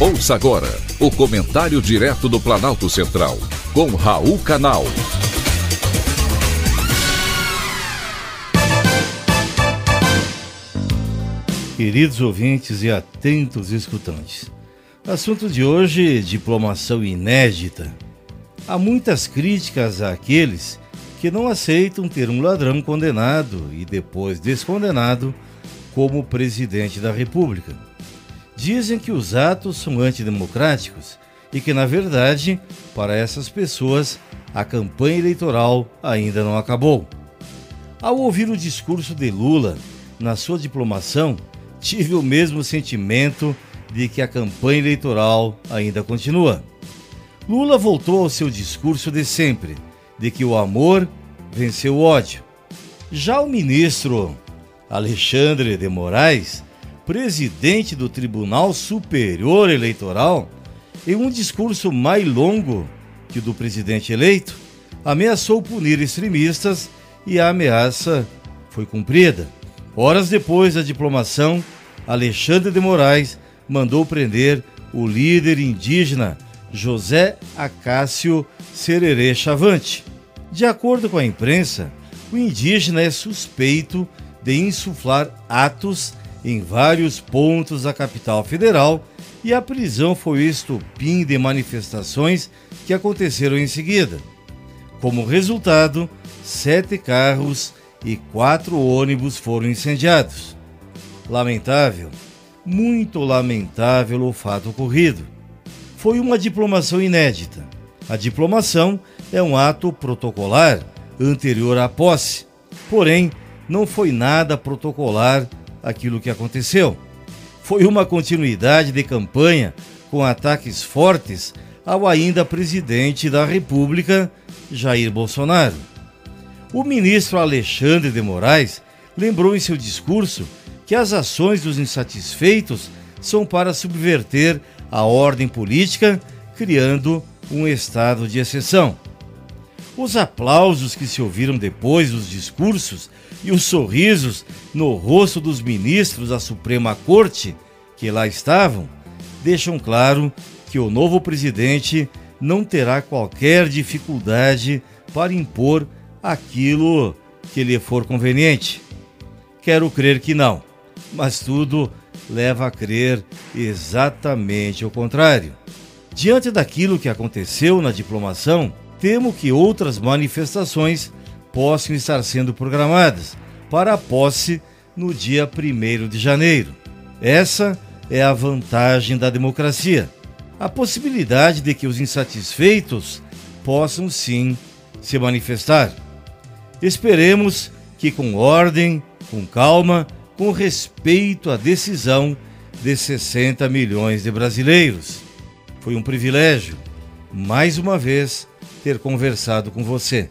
Ouça agora o comentário direto do Planalto Central, com Raul Canal. Queridos ouvintes e atentos escutantes, assunto de hoje: diplomação inédita. Há muitas críticas àqueles que não aceitam ter um ladrão condenado e depois descondenado como presidente da República. Dizem que os atos são antidemocráticos e que, na verdade, para essas pessoas, a campanha eleitoral ainda não acabou. Ao ouvir o discurso de Lula na sua diplomação, tive o mesmo sentimento de que a campanha eleitoral ainda continua. Lula voltou ao seu discurso de sempre, de que o amor venceu o ódio. Já o ministro Alexandre de Moraes presidente do Tribunal Superior Eleitoral, em um discurso mais longo que o do presidente eleito, ameaçou punir extremistas e a ameaça foi cumprida. Horas depois da diplomação, Alexandre de Moraes mandou prender o líder indígena José Acácio Sererê Chavante. De acordo com a imprensa, o indígena é suspeito de insuflar atos em vários pontos da capital federal e a prisão foi o estupim de manifestações que aconteceram em seguida. Como resultado, sete carros e quatro ônibus foram incendiados. Lamentável, muito lamentável o fato ocorrido. Foi uma diplomação inédita. A diplomação é um ato protocolar anterior à posse, porém, não foi nada protocolar aquilo que aconteceu. Foi uma continuidade de campanha com ataques fortes ao ainda presidente da República, Jair Bolsonaro. O ministro Alexandre de Moraes lembrou em seu discurso que as ações dos insatisfeitos são para subverter a ordem política, criando um estado de exceção. Os aplausos que se ouviram depois dos discursos e os sorrisos no rosto dos ministros da Suprema Corte que lá estavam deixam claro que o novo presidente não terá qualquer dificuldade para impor aquilo que lhe for conveniente. Quero crer que não, mas tudo leva a crer exatamente o contrário. Diante daquilo que aconteceu na diplomação, temo que outras manifestações possam estar sendo programadas para a posse no dia 1 de janeiro. Essa é a vantagem da democracia. A possibilidade de que os insatisfeitos possam sim se manifestar. Esperemos que, com ordem, com calma, com respeito à decisão de 60 milhões de brasileiros. Foi um privilégio, mais uma vez, ter conversado com você.